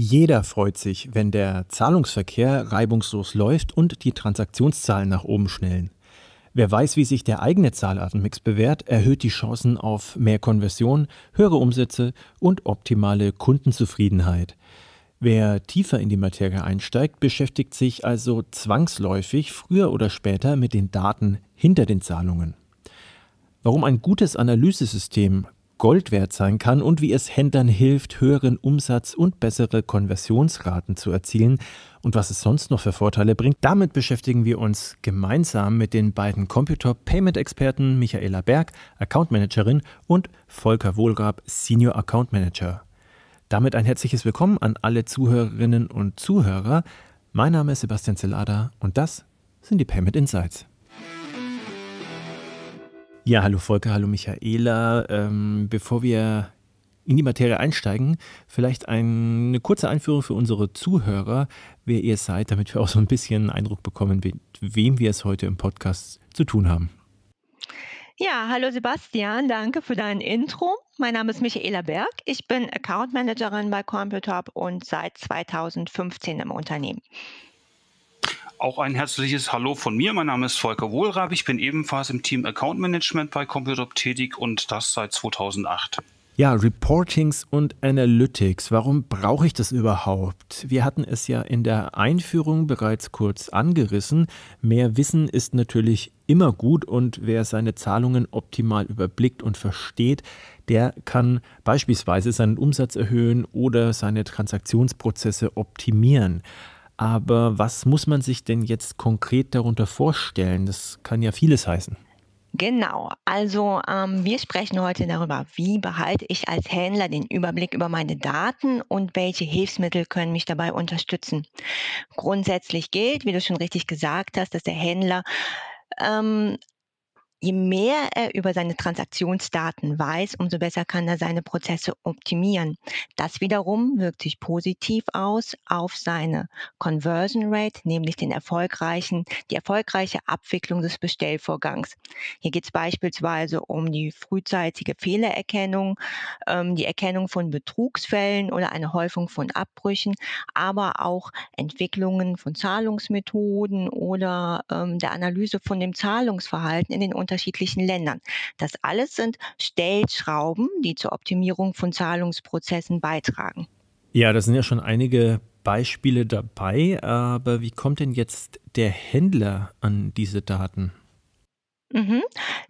Jeder freut sich, wenn der Zahlungsverkehr reibungslos läuft und die Transaktionszahlen nach oben schnellen. Wer weiß, wie sich der eigene Zahlartenmix bewährt, erhöht die Chancen auf mehr Konversion, höhere Umsätze und optimale Kundenzufriedenheit. Wer tiefer in die Materie einsteigt, beschäftigt sich also zwangsläufig früher oder später mit den Daten hinter den Zahlungen. Warum ein gutes Analysesystem Gold wert sein kann und wie es Händlern hilft, höheren Umsatz und bessere Konversionsraten zu erzielen und was es sonst noch für Vorteile bringt. Damit beschäftigen wir uns gemeinsam mit den beiden Computer Payment Experten Michaela Berg, Account Managerin und Volker Wohlrab, Senior Account Manager. Damit ein herzliches Willkommen an alle Zuhörerinnen und Zuhörer. Mein Name ist Sebastian Zellada und das sind die Payment Insights. Ja, hallo Volker, hallo Michaela. Ähm, bevor wir in die Materie einsteigen, vielleicht eine kurze Einführung für unsere Zuhörer, wer ihr seid, damit wir auch so ein bisschen Eindruck bekommen, mit wem wir es heute im Podcast zu tun haben. Ja, hallo Sebastian, danke für dein Intro. Mein Name ist Michaela Berg. Ich bin Account Managerin bei Computop und seit 2015 im Unternehmen. Auch ein herzliches Hallo von mir. Mein Name ist Volker Wohlrab. Ich bin ebenfalls im Team Account Management bei Computop tätig und das seit 2008. Ja, Reportings und Analytics. Warum brauche ich das überhaupt? Wir hatten es ja in der Einführung bereits kurz angerissen. Mehr Wissen ist natürlich immer gut und wer seine Zahlungen optimal überblickt und versteht, der kann beispielsweise seinen Umsatz erhöhen oder seine Transaktionsprozesse optimieren. Aber was muss man sich denn jetzt konkret darunter vorstellen? Das kann ja vieles heißen. Genau, also ähm, wir sprechen heute darüber, wie behalte ich als Händler den Überblick über meine Daten und welche Hilfsmittel können mich dabei unterstützen. Grundsätzlich gilt, wie du schon richtig gesagt hast, dass der Händler ähm, Je mehr er über seine Transaktionsdaten weiß, umso besser kann er seine Prozesse optimieren. Das wiederum wirkt sich positiv aus auf seine Conversion Rate, nämlich den erfolgreichen, die erfolgreiche Abwicklung des Bestellvorgangs. Hier geht es beispielsweise um die frühzeitige Fehlererkennung, ähm, die Erkennung von Betrugsfällen oder eine Häufung von Abbrüchen, aber auch Entwicklungen von Zahlungsmethoden oder ähm, der Analyse von dem Zahlungsverhalten in den unterschiedlichen Ländern. Das alles sind Stellschrauben, die zur Optimierung von Zahlungsprozessen beitragen. Ja, das sind ja schon einige Beispiele dabei, aber wie kommt denn jetzt der Händler an diese Daten? Mhm,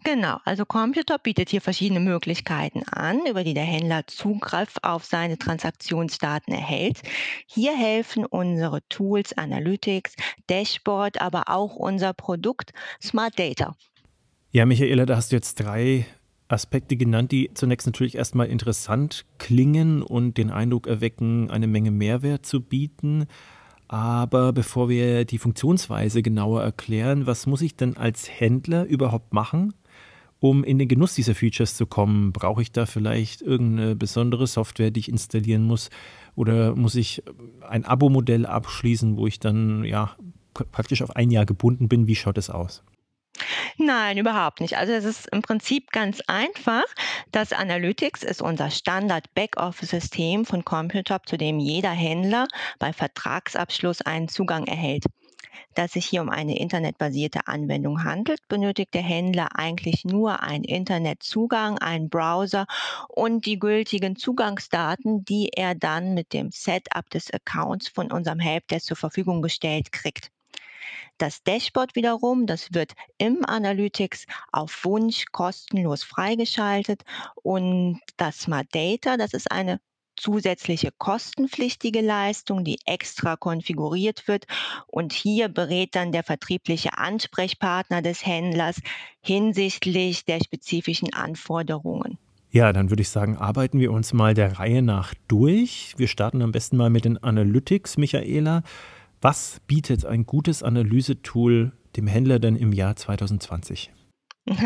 genau, also Computer bietet hier verschiedene Möglichkeiten an, über die der Händler Zugriff auf seine Transaktionsdaten erhält. Hier helfen unsere Tools Analytics, Dashboard, aber auch unser Produkt Smart Data. Ja, Michaela, da hast du jetzt drei Aspekte genannt, die zunächst natürlich erstmal interessant klingen und den Eindruck erwecken, eine Menge Mehrwert zu bieten. Aber bevor wir die Funktionsweise genauer erklären, was muss ich denn als Händler überhaupt machen, um in den Genuss dieser Features zu kommen? Brauche ich da vielleicht irgendeine besondere Software, die ich installieren muss? Oder muss ich ein Abo-Modell abschließen, wo ich dann ja praktisch auf ein Jahr gebunden bin? Wie schaut es aus? Nein, überhaupt nicht. Also es ist im Prinzip ganz einfach. Das Analytics ist unser Standard-Backoffice-System von Computop, zu dem jeder Händler bei Vertragsabschluss einen Zugang erhält. Da es sich hier um eine internetbasierte Anwendung handelt, benötigt der Händler eigentlich nur einen Internetzugang, einen Browser und die gültigen Zugangsdaten, die er dann mit dem Setup des Accounts von unserem Helpdesk zur Verfügung gestellt kriegt. Das Dashboard wiederum, das wird im Analytics auf Wunsch kostenlos freigeschaltet und das Smart Data, das ist eine zusätzliche kostenpflichtige Leistung, die extra konfiguriert wird. Und hier berät dann der vertriebliche Ansprechpartner des Händlers hinsichtlich der spezifischen Anforderungen. Ja, dann würde ich sagen, arbeiten wir uns mal der Reihe nach durch. Wir starten am besten mal mit den Analytics, Michaela. Was bietet ein gutes Analysetool dem Händler denn im Jahr 2020?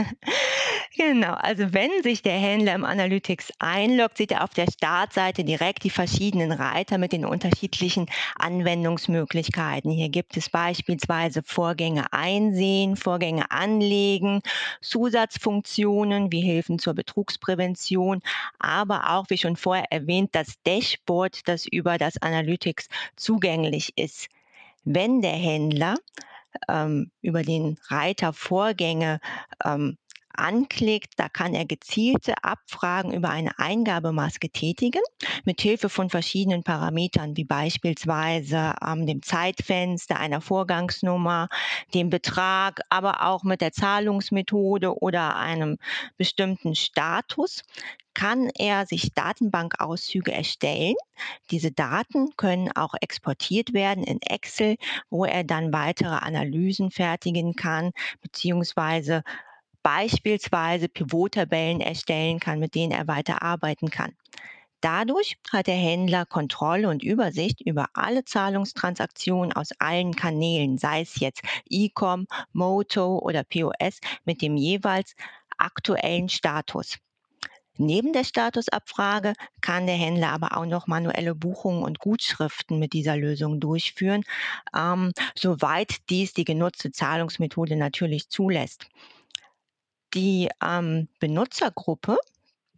Genau, also wenn sich der Händler im Analytics einloggt, sieht er auf der Startseite direkt die verschiedenen Reiter mit den unterschiedlichen Anwendungsmöglichkeiten. Hier gibt es beispielsweise Vorgänge einsehen, Vorgänge anlegen, Zusatzfunktionen wie Hilfen zur Betrugsprävention, aber auch, wie schon vorher erwähnt, das Dashboard, das über das Analytics zugänglich ist. Wenn der Händler ähm, über den Reiter Vorgänge ähm, anklickt, da kann er gezielte Abfragen über eine Eingabemaske tätigen, mit Hilfe von verschiedenen Parametern, wie beispielsweise ähm, dem Zeitfenster, einer Vorgangsnummer, dem Betrag, aber auch mit der Zahlungsmethode oder einem bestimmten Status kann er sich Datenbankauszüge erstellen. Diese Daten können auch exportiert werden in Excel, wo er dann weitere Analysen fertigen kann, beziehungsweise beispielsweise Pivottabellen erstellen kann, mit denen er weiter arbeiten kann. Dadurch hat der Händler Kontrolle und Übersicht über alle Zahlungstransaktionen aus allen Kanälen, sei es jetzt E-Com, Moto oder POS, mit dem jeweils aktuellen Status. Neben der Statusabfrage kann der Händler aber auch noch manuelle Buchungen und Gutschriften mit dieser Lösung durchführen, ähm, soweit dies die genutzte Zahlungsmethode natürlich zulässt. Die ähm, Benutzergruppe,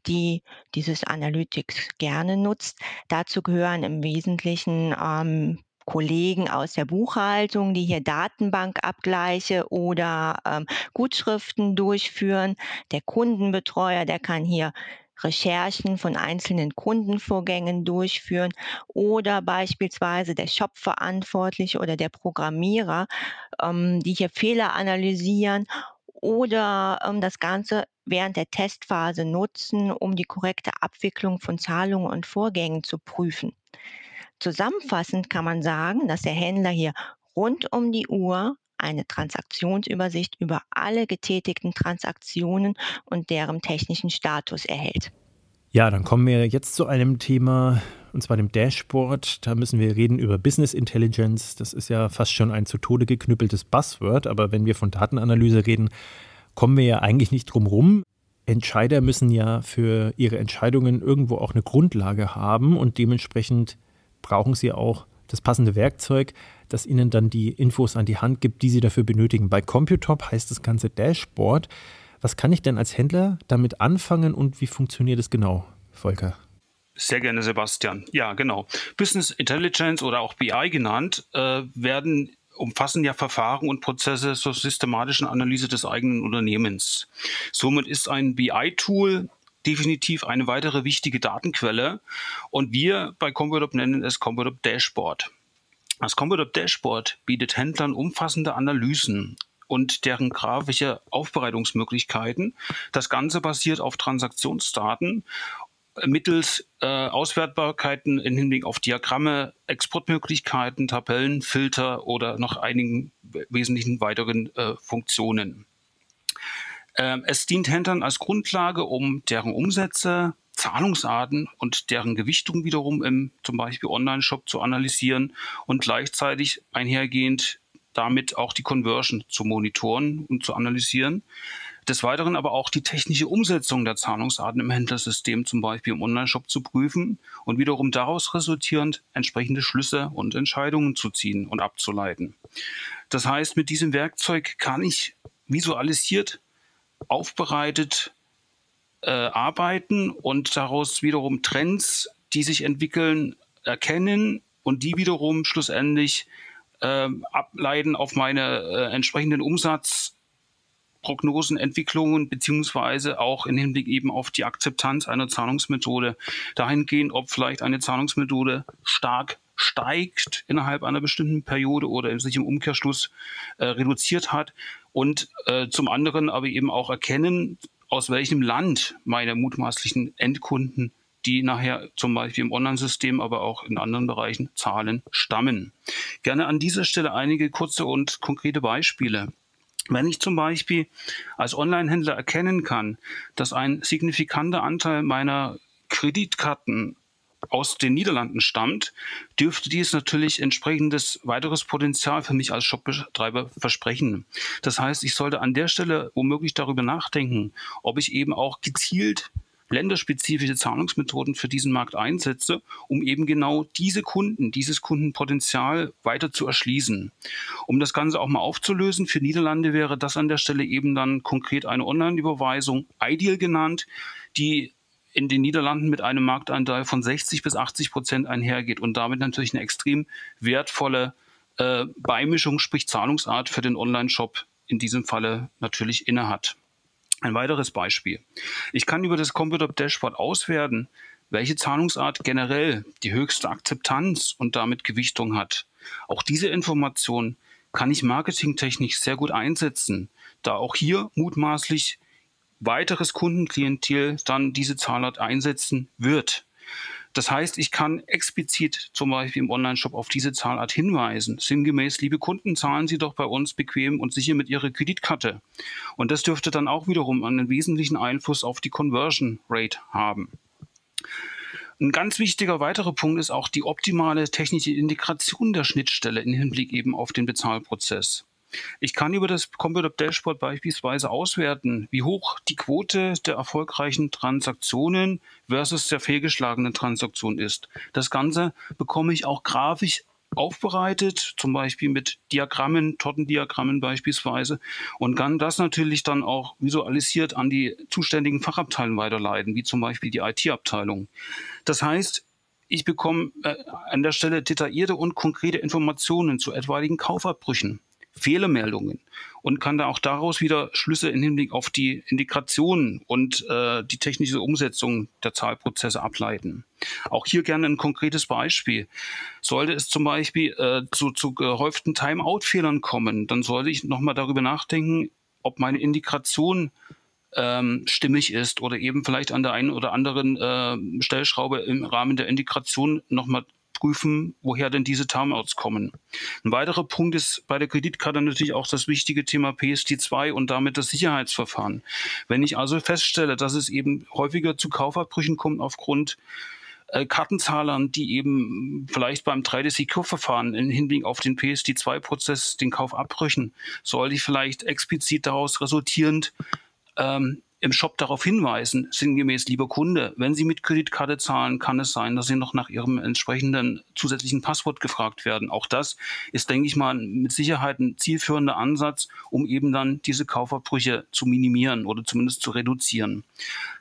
die dieses Analytics gerne nutzt, dazu gehören im Wesentlichen ähm, Kollegen aus der Buchhaltung, die hier Datenbankabgleiche oder ähm, Gutschriften durchführen. Der Kundenbetreuer, der kann hier Recherchen von einzelnen Kundenvorgängen durchführen oder beispielsweise der Shop-Verantwortliche oder der Programmierer, ähm, die hier Fehler analysieren oder ähm, das Ganze während der Testphase nutzen, um die korrekte Abwicklung von Zahlungen und Vorgängen zu prüfen. Zusammenfassend kann man sagen, dass der Händler hier rund um die Uhr eine Transaktionsübersicht über alle getätigten Transaktionen und deren technischen Status erhält. Ja, dann kommen wir jetzt zu einem Thema, und zwar dem Dashboard. Da müssen wir reden über Business Intelligence. Das ist ja fast schon ein zu Tode geknüppeltes Buzzword, aber wenn wir von Datenanalyse reden, kommen wir ja eigentlich nicht drum rum. Entscheider müssen ja für ihre Entscheidungen irgendwo auch eine Grundlage haben und dementsprechend brauchen sie auch das passende Werkzeug, das ihnen dann die Infos an die Hand gibt, die sie dafür benötigen. Bei Computop heißt das ganze Dashboard. Was kann ich denn als Händler damit anfangen und wie funktioniert es genau, Volker? Sehr gerne, Sebastian. Ja, genau. Business Intelligence oder auch BI genannt, äh, werden umfassen ja Verfahren und Prozesse zur systematischen Analyse des eigenen Unternehmens. Somit ist ein BI-Tool definitiv eine weitere wichtige Datenquelle und wir bei Computop nennen es Computop Dashboard. Das Computop Dashboard bietet Händlern umfassende Analysen und deren grafische Aufbereitungsmöglichkeiten. Das Ganze basiert auf Transaktionsdaten mittels äh, Auswertbarkeiten im Hinblick auf Diagramme, Exportmöglichkeiten, Tabellen, Filter oder noch einigen wesentlichen weiteren äh, Funktionen. Ähm, es dient Händlern als Grundlage, um deren Umsätze, Zahlungsarten und deren Gewichtung wiederum im zum Beispiel Online-Shop zu analysieren und gleichzeitig einhergehend damit auch die Conversion zu monitoren und zu analysieren. Des Weiteren aber auch die technische Umsetzung der Zahlungsarten im Händlersystem, zum Beispiel im Onlineshop, zu prüfen und wiederum daraus resultierend entsprechende Schlüsse und Entscheidungen zu ziehen und abzuleiten. Das heißt, mit diesem Werkzeug kann ich visualisiert, aufbereitet äh, arbeiten und daraus wiederum Trends, die sich entwickeln, erkennen und die wiederum schlussendlich äh, ableiten auf meine äh, entsprechenden Umsatzprognosen, Entwicklungen, beziehungsweise auch im Hinblick eben auf die Akzeptanz einer Zahlungsmethode. Dahingehend, ob vielleicht eine Zahlungsmethode stark steigt innerhalb einer bestimmten Periode oder sich im Umkehrschluss äh, reduziert hat. Und äh, zum anderen aber eben auch erkennen, aus welchem Land meine mutmaßlichen Endkunden die nachher zum Beispiel im Online-System, aber auch in anderen Bereichen Zahlen stammen. Gerne an dieser Stelle einige kurze und konkrete Beispiele. Wenn ich zum Beispiel als Online-Händler erkennen kann, dass ein signifikanter Anteil meiner Kreditkarten aus den Niederlanden stammt, dürfte dies natürlich entsprechendes weiteres Potenzial für mich als Shopbetreiber versprechen. Das heißt, ich sollte an der Stelle womöglich darüber nachdenken, ob ich eben auch gezielt länderspezifische Zahlungsmethoden für diesen Markt einsetze, um eben genau diese Kunden, dieses Kundenpotenzial weiter zu erschließen. Um das Ganze auch mal aufzulösen, für Niederlande wäre das an der Stelle eben dann konkret eine Online-Überweisung, Ideal genannt, die in den Niederlanden mit einem Marktanteil von 60 bis 80 Prozent einhergeht und damit natürlich eine extrem wertvolle äh, Beimischung, sprich Zahlungsart für den Online-Shop in diesem Falle natürlich innehat. Ein weiteres Beispiel. Ich kann über das Computer Dashboard auswerten, welche Zahlungsart generell die höchste Akzeptanz und damit Gewichtung hat. Auch diese Information kann ich marketingtechnisch sehr gut einsetzen, da auch hier mutmaßlich weiteres Kundenklientel dann diese Zahlart einsetzen wird. Das heißt, ich kann explizit zum Beispiel im Onlineshop auf diese Zahlart hinweisen. Sinngemäß, liebe Kunden, zahlen Sie doch bei uns bequem und sicher mit Ihrer Kreditkarte. Und das dürfte dann auch wiederum einen wesentlichen Einfluss auf die Conversion Rate haben. Ein ganz wichtiger weiterer Punkt ist auch die optimale technische Integration der Schnittstelle im Hinblick eben auf den Bezahlprozess. Ich kann über das Computer Dashboard beispielsweise auswerten, wie hoch die Quote der erfolgreichen Transaktionen versus der fehlgeschlagenen Transaktion ist. Das Ganze bekomme ich auch grafisch aufbereitet, zum Beispiel mit Diagrammen, Tortendiagrammen beispielsweise, und kann das natürlich dann auch visualisiert an die zuständigen Fachabteilungen weiterleiten, wie zum Beispiel die IT-Abteilung. Das heißt, ich bekomme äh, an der Stelle detaillierte und konkrete Informationen zu etwaigen Kaufabbrüchen. Fehlermeldungen und kann da auch daraus wieder Schlüsse im Hinblick auf die Integration und äh, die technische Umsetzung der Zahlprozesse ableiten. Auch hier gerne ein konkretes Beispiel. Sollte es zum Beispiel äh, zu, zu gehäuften Timeout-Fehlern kommen, dann sollte ich nochmal darüber nachdenken, ob meine Integration ähm, stimmig ist oder eben vielleicht an der einen oder anderen äh, Stellschraube im Rahmen der Integration nochmal prüfen, woher denn diese Timeouts kommen. Ein weiterer Punkt ist bei der Kreditkarte natürlich auch das wichtige Thema PSD2 und damit das Sicherheitsverfahren. Wenn ich also feststelle, dass es eben häufiger zu Kaufabbrüchen kommt aufgrund äh, Kartenzahlern, die eben vielleicht beim 3D-Secure-Verfahren im Hinblick auf den PSD2-Prozess den Kauf abbrüchen, sollte ich vielleicht explizit daraus resultierend ähm, im Shop darauf hinweisen, sinngemäß, lieber Kunde, wenn Sie mit Kreditkarte zahlen, kann es sein, dass Sie noch nach Ihrem entsprechenden zusätzlichen Passwort gefragt werden. Auch das ist, denke ich mal, mit Sicherheit ein zielführender Ansatz, um eben dann diese Kaufabbrüche zu minimieren oder zumindest zu reduzieren.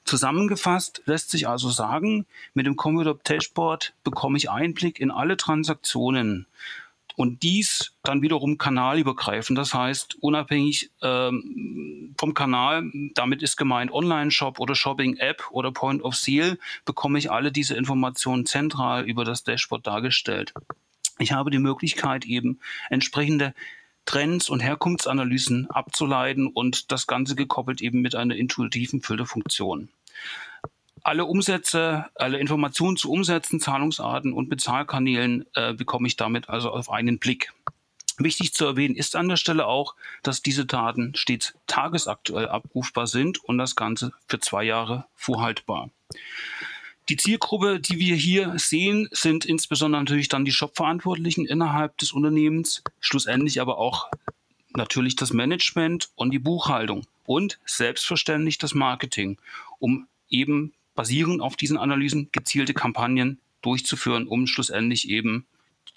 Zusammengefasst lässt sich also sagen, mit dem Computer Dashboard bekomme ich Einblick in alle Transaktionen und dies dann wiederum kanalübergreifend, das heißt unabhängig ähm, vom Kanal, damit ist gemeint Online-Shop oder Shopping-App oder Point of Sale, bekomme ich alle diese Informationen zentral über das Dashboard dargestellt. Ich habe die Möglichkeit eben entsprechende Trends und Herkunftsanalysen abzuleiten und das Ganze gekoppelt eben mit einer intuitiven Filterfunktion alle Umsätze, alle Informationen zu Umsätzen, Zahlungsarten und Bezahlkanälen äh, bekomme ich damit also auf einen Blick. Wichtig zu erwähnen ist an der Stelle auch, dass diese Daten stets tagesaktuell abrufbar sind und das Ganze für zwei Jahre vorhaltbar. Die Zielgruppe, die wir hier sehen, sind insbesondere natürlich dann die Shopverantwortlichen innerhalb des Unternehmens, schlussendlich aber auch natürlich das Management und die Buchhaltung und selbstverständlich das Marketing, um eben basierend auf diesen Analysen gezielte Kampagnen durchzuführen, um schlussendlich eben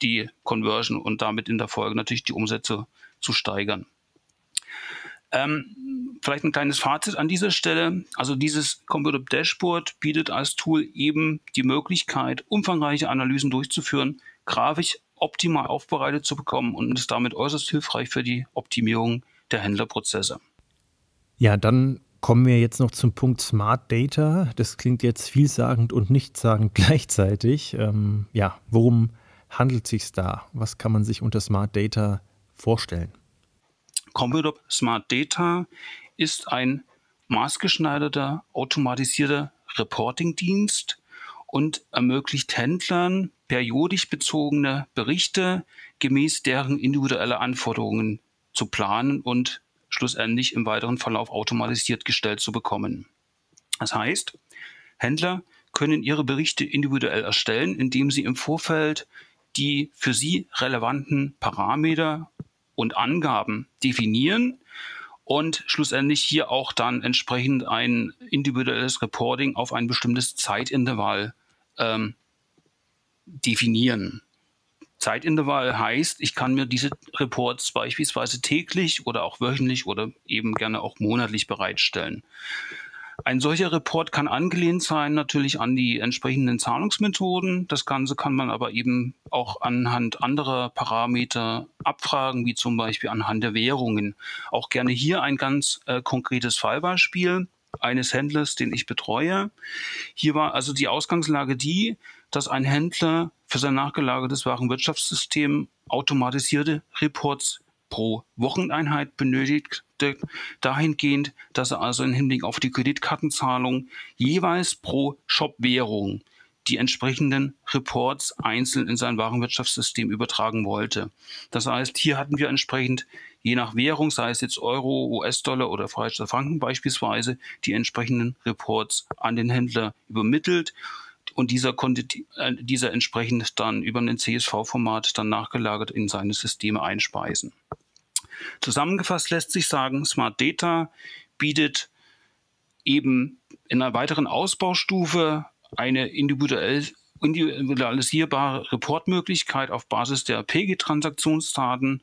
die Conversion und damit in der Folge natürlich die Umsätze zu steigern. Ähm, vielleicht ein kleines Fazit an dieser Stelle. Also dieses Computer Dashboard bietet als Tool eben die Möglichkeit, umfangreiche Analysen durchzuführen, grafisch optimal aufbereitet zu bekommen und ist damit äußerst hilfreich für die Optimierung der Händlerprozesse. Ja, dann Kommen wir jetzt noch zum Punkt Smart Data. Das klingt jetzt vielsagend und nichtssagend gleichzeitig. Ähm, ja, worum handelt es sich da? Was kann man sich unter Smart Data vorstellen? Computer Smart Data ist ein maßgeschneiderter, automatisierter Reporting-Dienst und ermöglicht Händlern periodisch bezogene Berichte gemäß deren individuelle Anforderungen zu planen und schlussendlich im weiteren Verlauf automatisiert gestellt zu bekommen. Das heißt, Händler können ihre Berichte individuell erstellen, indem sie im Vorfeld die für sie relevanten Parameter und Angaben definieren und schlussendlich hier auch dann entsprechend ein individuelles Reporting auf ein bestimmtes Zeitintervall ähm, definieren. Zeitintervall heißt, ich kann mir diese Reports beispielsweise täglich oder auch wöchentlich oder eben gerne auch monatlich bereitstellen. Ein solcher Report kann angelehnt sein natürlich an die entsprechenden Zahlungsmethoden. Das Ganze kann man aber eben auch anhand anderer Parameter abfragen, wie zum Beispiel anhand der Währungen. Auch gerne hier ein ganz äh, konkretes Fallbeispiel eines Händlers, den ich betreue. Hier war also die Ausgangslage die, dass ein Händler für sein nachgelagertes Warenwirtschaftssystem automatisierte Reports pro Wocheneinheit benötigt, dahingehend, dass er also im Hinblick auf die Kreditkartenzahlung jeweils pro Shop-Währung die entsprechenden Reports einzeln in sein Warenwirtschaftssystem übertragen wollte. Das heißt, hier hatten wir entsprechend je nach Währung, sei es jetzt Euro, US-Dollar oder Freistaat Franken beispielsweise, die entsprechenden Reports an den Händler übermittelt und dieser konnte äh, dieser entsprechend dann über ein CSV-Format dann nachgelagert in seine Systeme einspeisen. Zusammengefasst lässt sich sagen, Smart Data bietet eben in einer weiteren Ausbaustufe eine individuell, individualisierbare Reportmöglichkeit auf Basis der PG-Transaktionsdaten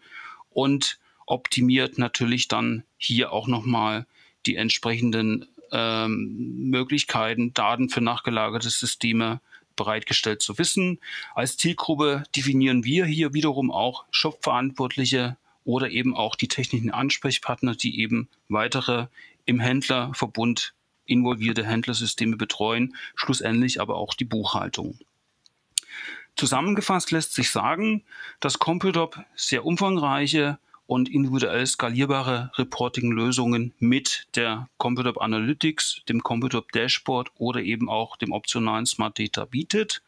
und optimiert natürlich dann hier auch nochmal die entsprechenden ähm, Möglichkeiten, Daten für nachgelagerte Systeme bereitgestellt zu wissen. Als Zielgruppe definieren wir hier wiederum auch Shop-Verantwortliche oder eben auch die technischen Ansprechpartner, die eben weitere im Händlerverbund involvierte Händlersysteme betreuen, schlussendlich aber auch die Buchhaltung. Zusammengefasst lässt sich sagen, dass Computop sehr umfangreiche und individuell skalierbare Reporting-Lösungen mit der Computop Analytics, dem Computop Dashboard oder eben auch dem optionalen Smart Data bietet.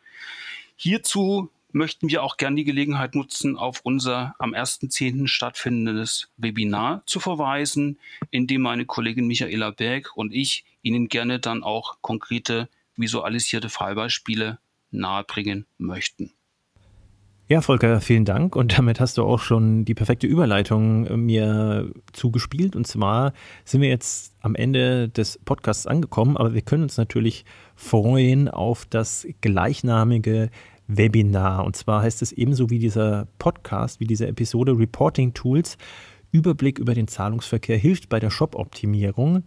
Hierzu möchten wir auch gern die Gelegenheit nutzen, auf unser am 1.10. stattfindendes Webinar zu verweisen, in dem meine Kollegin Michaela Berg und ich Ihnen gerne dann auch konkrete visualisierte Fallbeispiele nahebringen möchten. Ja, Volker, vielen Dank. Und damit hast du auch schon die perfekte Überleitung äh, mir zugespielt. Und zwar sind wir jetzt am Ende des Podcasts angekommen, aber wir können uns natürlich freuen auf das gleichnamige Webinar. Und zwar heißt es ebenso wie dieser Podcast, wie diese Episode Reporting Tools, Überblick über den Zahlungsverkehr hilft bei der Shop-Optimierung.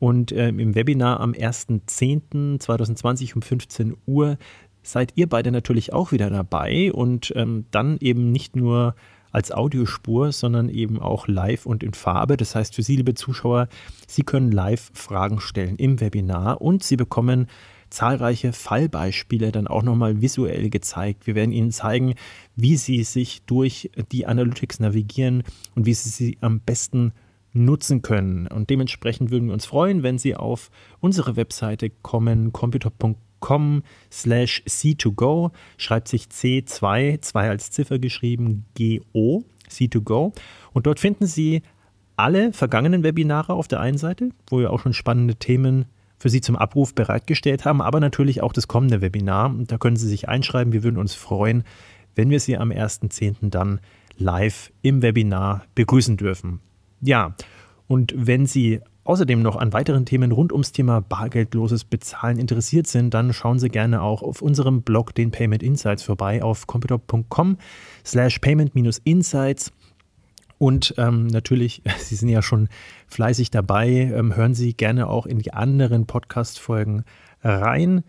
Und äh, im Webinar am 1.10.2020 um 15 Uhr seid ihr beide natürlich auch wieder dabei und ähm, dann eben nicht nur als Audiospur, sondern eben auch live und in Farbe. Das heißt für Sie, liebe Zuschauer, Sie können live Fragen stellen im Webinar und Sie bekommen zahlreiche Fallbeispiele dann auch nochmal visuell gezeigt. Wir werden Ihnen zeigen, wie Sie sich durch die Analytics navigieren und wie Sie sie am besten nutzen können. Und dementsprechend würden wir uns freuen, wenn Sie auf unsere Webseite kommen, computer.com slash C2Go, schreibt sich C2, 2 als Ziffer geschrieben, G-O, C2Go. Und dort finden Sie alle vergangenen Webinare auf der einen Seite, wo wir auch schon spannende Themen für Sie zum Abruf bereitgestellt haben, aber natürlich auch das kommende Webinar. Da können Sie sich einschreiben. Wir würden uns freuen, wenn wir Sie am 1.10. dann live im Webinar begrüßen dürfen. Ja, und wenn Sie außerdem noch an weiteren Themen rund ums Thema bargeldloses Bezahlen interessiert sind, dann schauen Sie gerne auch auf unserem Blog, den Payment Insights, vorbei auf computer.com slash payment-insights. Und ähm, natürlich, Sie sind ja schon fleißig dabei, ähm, hören Sie gerne auch in die anderen Podcast-Folgen rein.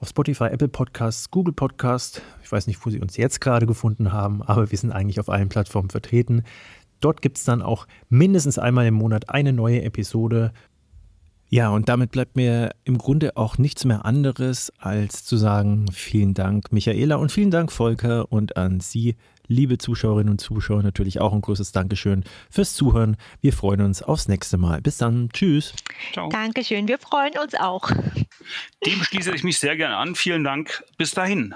Auf Spotify, Apple Podcasts, Google Podcasts. Ich weiß nicht, wo Sie uns jetzt gerade gefunden haben, aber wir sind eigentlich auf allen Plattformen vertreten. Dort gibt es dann auch mindestens einmal im Monat eine neue Episode. Ja, und damit bleibt mir im Grunde auch nichts mehr anderes, als zu sagen, vielen Dank, Michaela, und vielen Dank, Volker, und an Sie, liebe Zuschauerinnen und Zuschauer, natürlich auch ein großes Dankeschön fürs Zuhören. Wir freuen uns aufs nächste Mal. Bis dann. Tschüss. Ciao. Dankeschön. Wir freuen uns auch. Dem schließe ich mich sehr gerne an. Vielen Dank. Bis dahin.